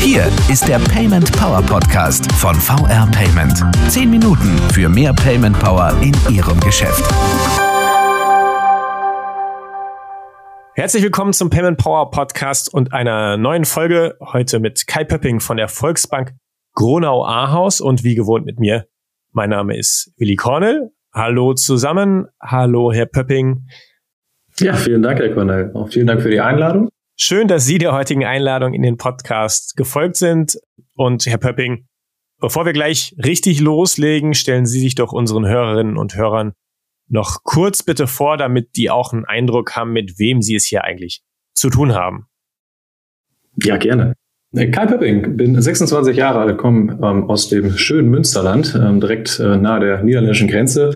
Hier ist der Payment Power Podcast von VR Payment. Zehn Minuten für mehr Payment Power in Ihrem Geschäft. Herzlich willkommen zum Payment Power Podcast und einer neuen Folge. Heute mit Kai Pöpping von der Volksbank Gronau-Ahaus und wie gewohnt mit mir. Mein Name ist Willi Cornell. Hallo zusammen. Hallo, Herr Pöpping. Ja, vielen Dank, Herr Cornell. Auch vielen Dank für die Einladung. Schön, dass Sie der heutigen Einladung in den Podcast gefolgt sind. Und Herr Pöpping, bevor wir gleich richtig loslegen, stellen Sie sich doch unseren Hörerinnen und Hörern noch kurz bitte vor, damit die auch einen Eindruck haben, mit wem Sie es hier eigentlich zu tun haben. Ja, gerne. Äh, Kai Pöpping, bin 26 Jahre alt, komme ähm, aus dem schönen Münsterland, ähm, direkt äh, nahe der niederländischen Grenze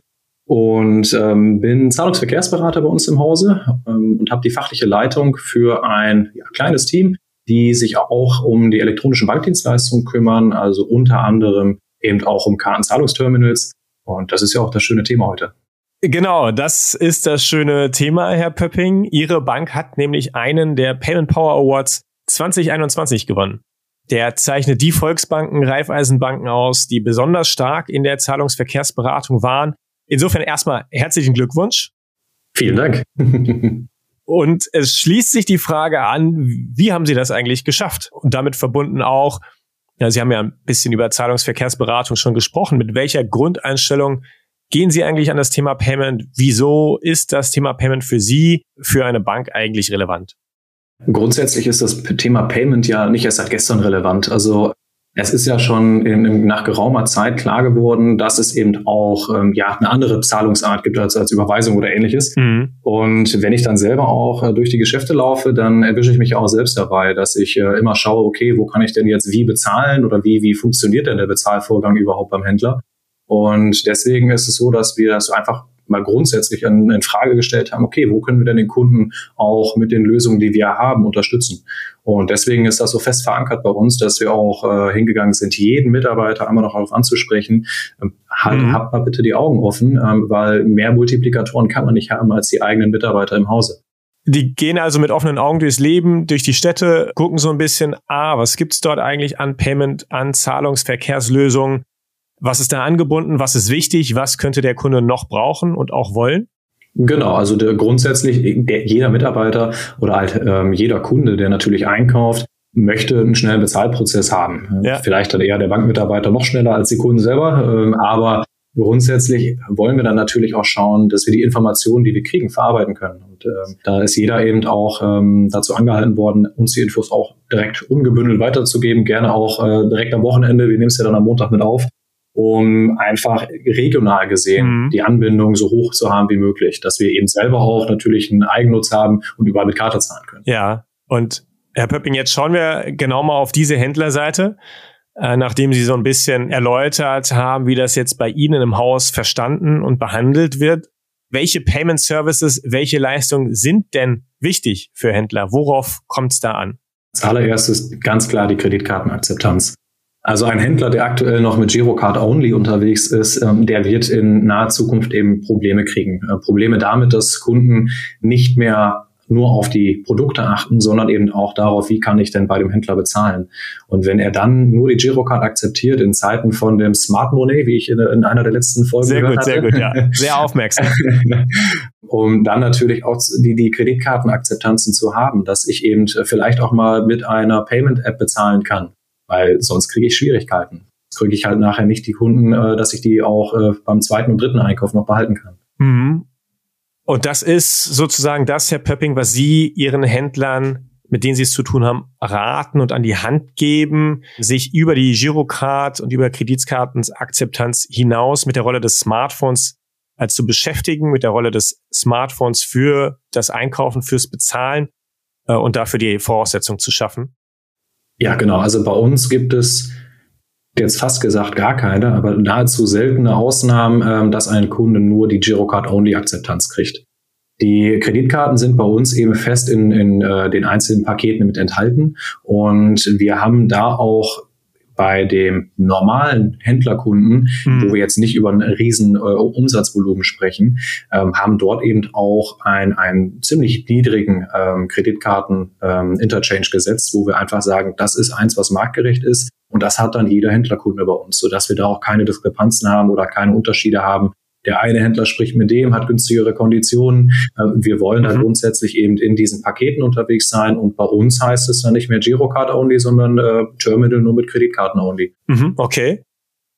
und ähm, bin Zahlungsverkehrsberater bei uns im Hause ähm, und habe die fachliche Leitung für ein ja, kleines Team, die sich auch um die elektronischen Bankdienstleistungen kümmern, also unter anderem eben auch um Kartenzahlungsterminals. Und das ist ja auch das schöne Thema heute. Genau, das ist das schöne Thema, Herr Pöpping. Ihre Bank hat nämlich einen der Payment Power Awards 2021 gewonnen. Der zeichnet die Volksbanken, Raiffeisenbanken aus, die besonders stark in der Zahlungsverkehrsberatung waren Insofern erstmal herzlichen Glückwunsch. Vielen Dank. Und es schließt sich die Frage an, wie haben Sie das eigentlich geschafft? Und damit verbunden auch, ja, Sie haben ja ein bisschen über Zahlungsverkehrsberatung schon gesprochen. Mit welcher Grundeinstellung gehen Sie eigentlich an das Thema Payment? Wieso ist das Thema Payment für Sie, für eine Bank eigentlich relevant? Grundsätzlich ist das Thema Payment ja nicht erst seit gestern relevant. Also es ist ja schon in, in, nach geraumer Zeit klar geworden, dass es eben auch ähm, ja eine andere Zahlungsart gibt als, als Überweisung oder ähnliches. Mhm. Und wenn ich dann selber auch äh, durch die Geschäfte laufe, dann erwische ich mich auch selbst dabei, dass ich äh, immer schaue, okay, wo kann ich denn jetzt wie bezahlen oder wie, wie funktioniert denn der Bezahlvorgang überhaupt beim Händler? Und deswegen ist es so, dass wir das einfach mal grundsätzlich in, in Frage gestellt haben, okay, wo können wir denn den Kunden auch mit den Lösungen, die wir haben, unterstützen? Und deswegen ist das so fest verankert bei uns, dass wir auch äh, hingegangen sind, jeden Mitarbeiter einmal noch darauf anzusprechen, ähm, halt, mhm. habt mal bitte die Augen offen, ähm, weil mehr Multiplikatoren kann man nicht haben als die eigenen Mitarbeiter im Hause. Die gehen also mit offenen Augen durchs Leben, durch die Städte, gucken so ein bisschen, ah, was gibt's dort eigentlich an Payment, an Zahlungsverkehrslösungen? Was ist da angebunden? Was ist wichtig? Was könnte der Kunde noch brauchen und auch wollen? Genau, also der, grundsätzlich der, jeder Mitarbeiter oder halt ähm, jeder Kunde, der natürlich einkauft, möchte einen schnellen Bezahlprozess haben. Ja. Vielleicht dann eher der Bankmitarbeiter noch schneller als die Kunden selber, ähm, aber grundsätzlich wollen wir dann natürlich auch schauen, dass wir die Informationen, die wir kriegen, verarbeiten können. Und ähm, da ist jeder eben auch ähm, dazu angehalten worden, uns die Infos auch direkt ungebündelt weiterzugeben, gerne auch äh, direkt am Wochenende. Wir nehmen es ja dann am Montag mit auf um einfach regional gesehen mhm. die Anbindung so hoch zu haben wie möglich, dass wir eben selber auch natürlich einen Eigennutz haben und überall mit Karte zahlen können. Ja, und Herr Pöpping, jetzt schauen wir genau mal auf diese Händlerseite, äh, nachdem Sie so ein bisschen erläutert haben, wie das jetzt bei Ihnen im Haus verstanden und behandelt wird. Welche Payment Services, welche Leistungen sind denn wichtig für Händler? Worauf kommt es da an? Als allererstes ganz klar die Kreditkartenakzeptanz. Also ein Händler, der aktuell noch mit Girocard Only unterwegs ist, ähm, der wird in naher Zukunft eben Probleme kriegen. Äh, Probleme damit, dass Kunden nicht mehr nur auf die Produkte achten, sondern eben auch darauf, wie kann ich denn bei dem Händler bezahlen. Und wenn er dann nur die Girocard akzeptiert in Zeiten von dem Smart Money, wie ich in, in einer der letzten Folgen sehr gehört gut, hatte, sehr gut, ja, sehr aufmerksam, um dann natürlich auch die, die Kreditkartenakzeptanzen zu haben, dass ich eben vielleicht auch mal mit einer Payment-App bezahlen kann weil sonst kriege ich Schwierigkeiten. Kriege ich halt nachher nicht die Kunden, äh, dass ich die auch äh, beim zweiten und dritten Einkauf noch behalten kann. Mhm. Und das ist sozusagen das, Herr Pöpping, was Sie Ihren Händlern, mit denen Sie es zu tun haben, raten und an die Hand geben, sich über die Girocard und über Kreditkartensakzeptanz hinaus mit der Rolle des Smartphones äh, zu beschäftigen, mit der Rolle des Smartphones für das Einkaufen, fürs Bezahlen äh, und dafür die Voraussetzung zu schaffen? Ja, genau. Also bei uns gibt es jetzt fast gesagt gar keine, aber nahezu seltene Ausnahmen, ähm, dass ein Kunde nur die Girocard-Only-Akzeptanz kriegt. Die Kreditkarten sind bei uns eben fest in, in äh, den einzelnen Paketen mit enthalten und wir haben da auch bei dem normalen Händlerkunden, mhm. wo wir jetzt nicht über einen riesen äh, Umsatzvolumen sprechen, ähm, haben dort eben auch ein, einen ziemlich niedrigen ähm, Kreditkarten-Interchange ähm, gesetzt, wo wir einfach sagen, das ist eins, was marktgerecht ist. Und das hat dann jeder Händlerkunde bei uns, sodass wir da auch keine Diskrepanzen haben oder keine Unterschiede haben der eine Händler spricht mit dem, hat günstigere Konditionen. Äh, wir wollen dann mhm. grundsätzlich eben in diesen Paketen unterwegs sein und bei uns heißt es dann nicht mehr Girocard only, sondern äh, Terminal nur mit Kreditkarten only. Mhm, okay.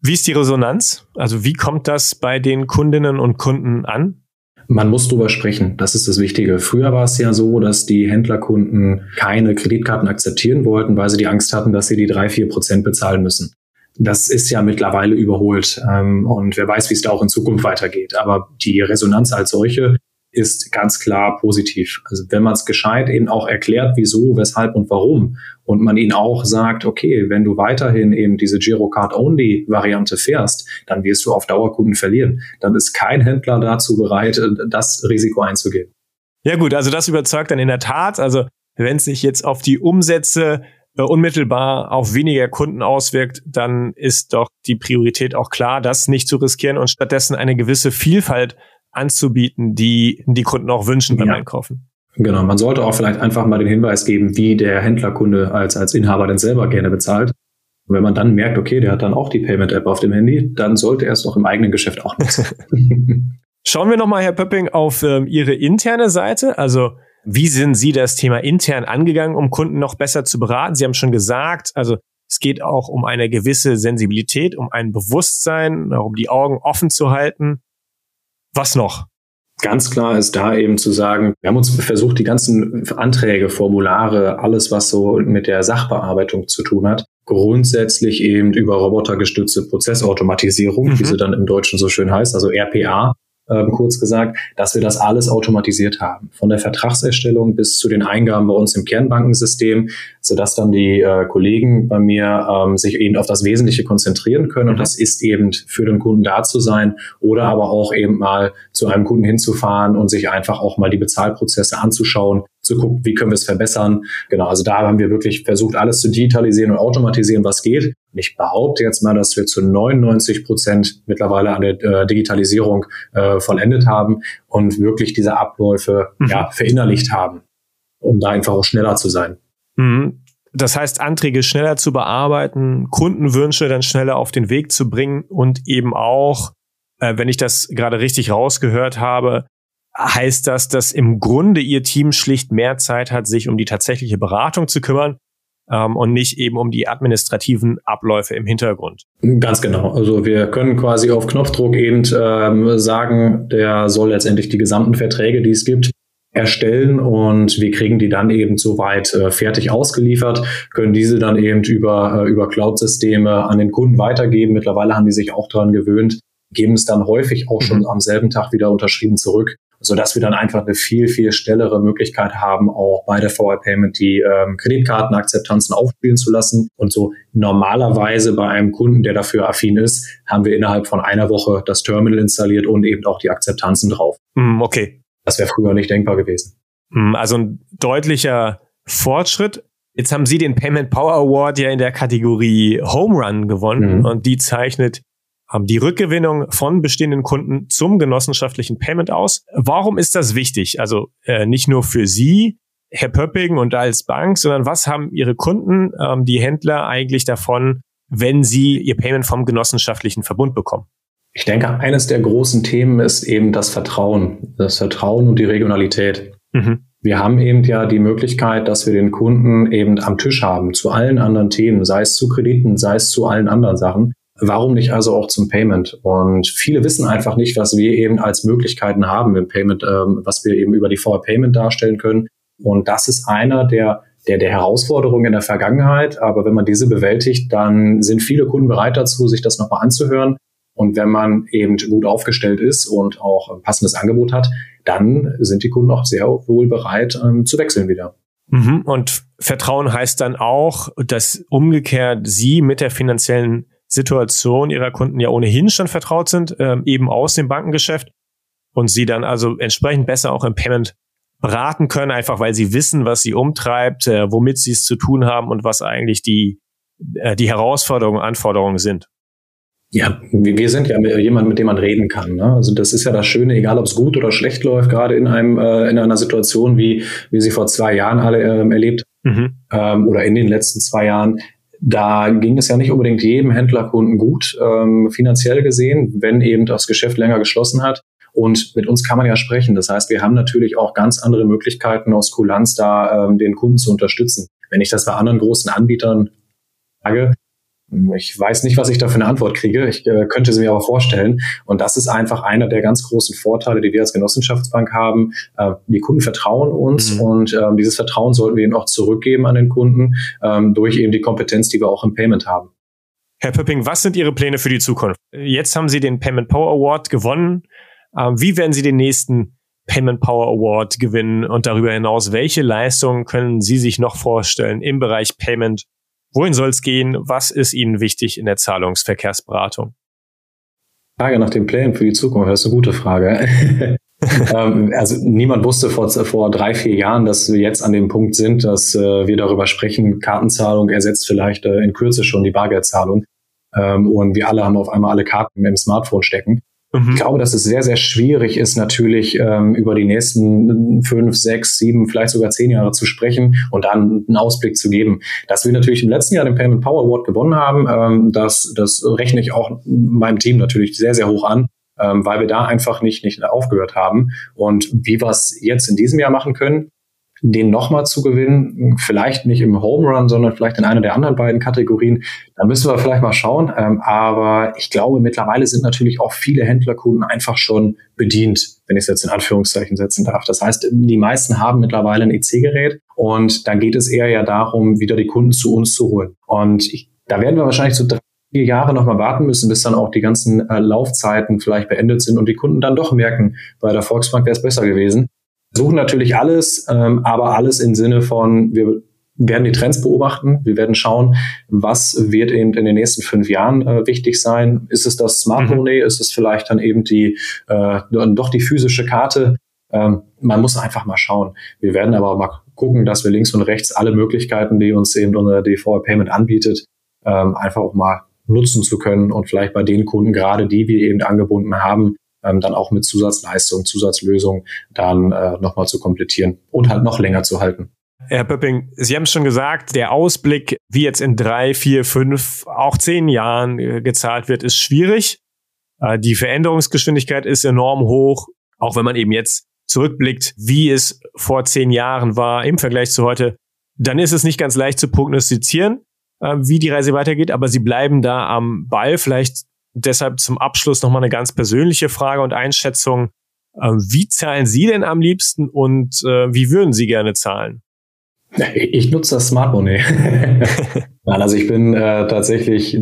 Wie ist die Resonanz? Also wie kommt das bei den Kundinnen und Kunden an? Man muss drüber sprechen. Das ist das Wichtige. Früher war es ja so, dass die Händlerkunden keine Kreditkarten akzeptieren wollten, weil sie die Angst hatten, dass sie die drei, vier Prozent bezahlen müssen das ist ja mittlerweile überholt. Ähm, und wer weiß, wie es da auch in Zukunft weitergeht. Aber die Resonanz als solche ist ganz klar positiv. Also wenn man es gescheit eben auch erklärt, wieso, weshalb und warum und man ihnen auch sagt, okay, wenn du weiterhin eben diese Girocard-Only-Variante fährst, dann wirst du auf Dauerkunden verlieren. Dann ist kein Händler dazu bereit, das Risiko einzugehen. Ja gut, also das überzeugt dann in der Tat. Also wenn es sich jetzt auf die Umsätze äh, unmittelbar auf weniger Kunden auswirkt, dann ist doch die Priorität auch klar, das nicht zu riskieren und stattdessen eine gewisse Vielfalt anzubieten, die die Kunden auch wünschen beim ja. Einkaufen. Genau, man sollte auch vielleicht einfach mal den Hinweis geben, wie der Händlerkunde als, als Inhaber denn selber gerne bezahlt. Und wenn man dann merkt, okay, der hat dann auch die Payment-App auf dem Handy, dann sollte er es doch im eigenen Geschäft auch nutzen. Schauen wir nochmal, Herr Pöpping, auf ähm, Ihre interne Seite. Also wie sind Sie das Thema intern angegangen, um Kunden noch besser zu beraten? Sie haben schon gesagt, also es geht auch um eine gewisse Sensibilität, um ein Bewusstsein, um die Augen offen zu halten. Was noch? Ganz klar ist da eben zu sagen, wir haben uns versucht, die ganzen Anträge, Formulare, alles, was so mit der Sachbearbeitung zu tun hat, grundsätzlich eben über robotergestützte Prozessautomatisierung, mhm. wie sie dann im Deutschen so schön heißt, also RPA, ähm, kurz gesagt, dass wir das alles automatisiert haben. Von der Vertragserstellung bis zu den Eingaben bei uns im Kernbankensystem, sodass dann die äh, Kollegen bei mir ähm, sich eben auf das Wesentliche konzentrieren können. Und mhm. das ist eben für den Kunden da zu sein oder aber auch eben mal zu einem Kunden hinzufahren und sich einfach auch mal die Bezahlprozesse anzuschauen, zu gucken, wie können wir es verbessern. Genau, also da haben wir wirklich versucht, alles zu digitalisieren und automatisieren, was geht. Und ich behaupte jetzt mal, dass wir zu 99 Prozent mittlerweile an der äh, Digitalisierung äh, vollendet haben und wirklich diese Abläufe mhm. ja, verinnerlicht haben, um da einfach auch schneller zu sein. Mhm. Das heißt, Anträge schneller zu bearbeiten, Kundenwünsche dann schneller auf den Weg zu bringen und eben auch, äh, wenn ich das gerade richtig rausgehört habe, heißt das, dass im Grunde Ihr Team schlicht mehr Zeit hat, sich um die tatsächliche Beratung zu kümmern ähm, und nicht eben um die administrativen Abläufe im Hintergrund. Ganz genau. Also wir können quasi auf Knopfdruck eben ähm, sagen, der soll letztendlich die gesamten Verträge, die es gibt, erstellen und wir kriegen die dann eben soweit äh, fertig ausgeliefert, können diese dann eben über, äh, über Cloud-Systeme an den Kunden weitergeben. Mittlerweile haben die sich auch daran gewöhnt, geben es dann häufig auch schon mhm. am selben Tag wieder unterschrieben zurück so dass wir dann einfach eine viel, viel schnellere Möglichkeit haben, auch bei der VR Payment die ähm, Kreditkartenakzeptanzen aufspielen zu lassen. Und so normalerweise bei einem Kunden, der dafür affin ist, haben wir innerhalb von einer Woche das Terminal installiert und eben auch die Akzeptanzen drauf. Mm, okay. Das wäre früher nicht denkbar gewesen. Mm, also ein deutlicher Fortschritt. Jetzt haben Sie den Payment Power Award ja in der Kategorie Home Run gewonnen mhm. und die zeichnet die Rückgewinnung von bestehenden Kunden zum genossenschaftlichen Payment aus. Warum ist das wichtig? Also äh, nicht nur für Sie, Herr Pöpping und als Bank, sondern was haben Ihre Kunden, ähm, die Händler eigentlich davon, wenn sie ihr Payment vom genossenschaftlichen Verbund bekommen? Ich denke, eines der großen Themen ist eben das Vertrauen. Das Vertrauen und die Regionalität. Mhm. Wir haben eben ja die Möglichkeit, dass wir den Kunden eben am Tisch haben zu allen anderen Themen, sei es zu Krediten, sei es zu allen anderen Sachen. Warum nicht also auch zum Payment? Und viele wissen einfach nicht, was wir eben als Möglichkeiten haben im Payment, ähm, was wir eben über die VR Payment darstellen können. Und das ist einer der, der, der Herausforderungen in der Vergangenheit. Aber wenn man diese bewältigt, dann sind viele Kunden bereit dazu, sich das nochmal anzuhören. Und wenn man eben gut aufgestellt ist und auch ein passendes Angebot hat, dann sind die Kunden auch sehr wohl bereit ähm, zu wechseln wieder. Mhm. Und Vertrauen heißt dann auch, dass umgekehrt Sie mit der finanziellen Situation ihrer Kunden ja ohnehin schon vertraut sind, ähm, eben aus dem Bankengeschäft und sie dann also entsprechend besser auch im Payment beraten können, einfach weil sie wissen, was sie umtreibt, äh, womit sie es zu tun haben und was eigentlich die äh, die Herausforderungen, Anforderungen sind. Ja, wir sind ja jemand, mit dem man reden kann. Ne? Also das ist ja das Schöne, egal ob es gut oder schlecht läuft, gerade in einem äh, in einer Situation wie wie sie vor zwei Jahren alle ähm, erlebt mhm. ähm, oder in den letzten zwei Jahren. Da ging es ja nicht unbedingt jedem Händlerkunden gut, ähm, finanziell gesehen, wenn eben das Geschäft länger geschlossen hat. Und mit uns kann man ja sprechen. Das heißt, wir haben natürlich auch ganz andere Möglichkeiten aus Kulanz da ähm, den Kunden zu unterstützen. Wenn ich das bei anderen großen Anbietern sage, ich weiß nicht, was ich da für eine Antwort kriege. Ich äh, könnte sie mir aber vorstellen. Und das ist einfach einer der ganz großen Vorteile, die wir als Genossenschaftsbank haben. Äh, die Kunden vertrauen uns mhm. und äh, dieses Vertrauen sollten wir ihnen auch zurückgeben an den Kunden ähm, durch eben die Kompetenz, die wir auch im Payment haben. Herr Pöpping, was sind Ihre Pläne für die Zukunft? Jetzt haben Sie den Payment Power Award gewonnen. Ähm, wie werden Sie den nächsten Payment Power Award gewinnen? Und darüber hinaus, welche Leistungen können Sie sich noch vorstellen im Bereich Payment Wohin soll es gehen? Was ist Ihnen wichtig in der Zahlungsverkehrsberatung? Frage nach den Plänen für die Zukunft, das ist eine gute Frage. ähm, also niemand wusste vor, vor drei, vier Jahren, dass wir jetzt an dem Punkt sind, dass äh, wir darüber sprechen, Kartenzahlung ersetzt vielleicht äh, in Kürze schon die Bargeldzahlung. Ähm, und wir alle haben auf einmal alle Karten im Smartphone stecken. Mhm. Ich glaube, dass es sehr, sehr schwierig ist, natürlich ähm, über die nächsten fünf, sechs, sieben, vielleicht sogar zehn Jahre zu sprechen und dann einen Ausblick zu geben. Dass wir natürlich im letzten Jahr den Payment Power Award gewonnen haben, ähm, das, das rechne ich auch meinem Team natürlich sehr, sehr hoch an. Ähm, weil wir da einfach nicht, nicht aufgehört haben. Und wie wir es jetzt in diesem Jahr machen können, den nochmal zu gewinnen, vielleicht nicht im Home Run, sondern vielleicht in einer der anderen beiden Kategorien, da müssen wir vielleicht mal schauen. Ähm, aber ich glaube, mittlerweile sind natürlich auch viele Händlerkunden einfach schon bedient, wenn ich es jetzt in Anführungszeichen setzen darf. Das heißt, die meisten haben mittlerweile ein EC-Gerät und dann geht es eher ja darum, wieder die Kunden zu uns zu holen. Und ich, da werden wir wahrscheinlich so drei vier Jahre nochmal warten müssen, bis dann auch die ganzen äh, Laufzeiten vielleicht beendet sind und die Kunden dann doch merken, bei der Volksbank wäre es besser gewesen suchen natürlich alles, ähm, aber alles im Sinne von, wir werden die Trends beobachten. Wir werden schauen, was wird eben in den nächsten fünf Jahren äh, wichtig sein. Ist es das Smart mhm. Money? Mhm. Ist es vielleicht dann eben die äh, doch die physische Karte? Ähm, man muss einfach mal schauen. Wir werden aber mal gucken, dass wir links und rechts alle Möglichkeiten, die uns eben unser DVR Payment anbietet, ähm, einfach auch mal nutzen zu können und vielleicht bei den Kunden, gerade die wir eben angebunden haben, ähm, dann auch mit Zusatzleistung, Zusatzlösung dann äh, nochmal zu komplettieren und halt noch länger zu halten. Herr Pöpping, Sie haben es schon gesagt, der Ausblick, wie jetzt in drei, vier, fünf, auch zehn Jahren äh, gezahlt wird, ist schwierig. Äh, die Veränderungsgeschwindigkeit ist enorm hoch, auch wenn man eben jetzt zurückblickt, wie es vor zehn Jahren war im Vergleich zu heute, dann ist es nicht ganz leicht zu prognostizieren, äh, wie die Reise weitergeht, aber Sie bleiben da am Ball. Vielleicht deshalb zum Abschluss nochmal eine ganz persönliche Frage und Einschätzung. Ähm, wie zahlen Sie denn am liebsten und äh, wie würden Sie gerne zahlen? Ich nutze das Smart Money. Nein, also ich bin äh, tatsächlich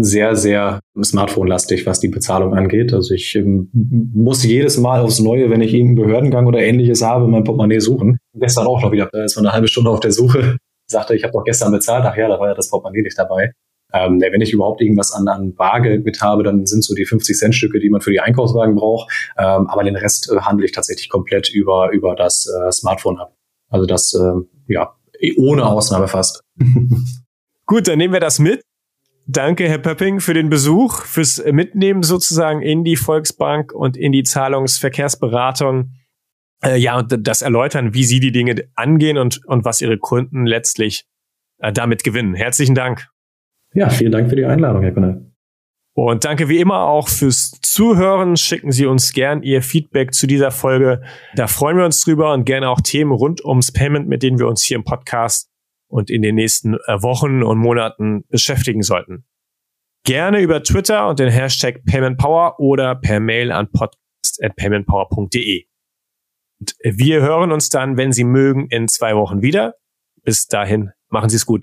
sehr, sehr Smartphone-lastig, was die Bezahlung angeht. Also ich ähm, muss jedes Mal aufs Neue, wenn ich irgendeinen Behördengang oder ähnliches habe, mein Portemonnaie suchen. Gestern auch noch wieder, da ist man eine halbe Stunde auf der Suche. Sagte, ich habe doch gestern bezahlt. Ach ja, da war ja das Portemonnaie nicht dabei. Ähm, wenn ich überhaupt irgendwas an, an Bargeld mit habe, dann sind so die 50-Cent-Stücke, die man für die Einkaufswagen braucht. Ähm, aber den Rest äh, handle ich tatsächlich komplett über, über das äh, Smartphone ab. Also das, äh, ja, ohne Ausnahme fast. Gut, dann nehmen wir das mit. Danke, Herr Pöpping, für den Besuch, fürs Mitnehmen sozusagen in die Volksbank und in die Zahlungsverkehrsberatung. Äh, ja, und das Erläutern, wie Sie die Dinge angehen und, und was Ihre Kunden letztlich äh, damit gewinnen. Herzlichen Dank. Ja, vielen Dank für die Einladung, Herr Kunnel. Und danke wie immer auch fürs Zuhören. Schicken Sie uns gern Ihr Feedback zu dieser Folge. Da freuen wir uns drüber und gerne auch Themen rund ums Payment, mit denen wir uns hier im Podcast und in den nächsten äh, Wochen und Monaten beschäftigen sollten. Gerne über Twitter und den Hashtag PaymentPower oder per Mail an podcast.paymentpower.de. Und wir hören uns dann, wenn Sie mögen, in zwei Wochen wieder. Bis dahin, machen Sie es gut.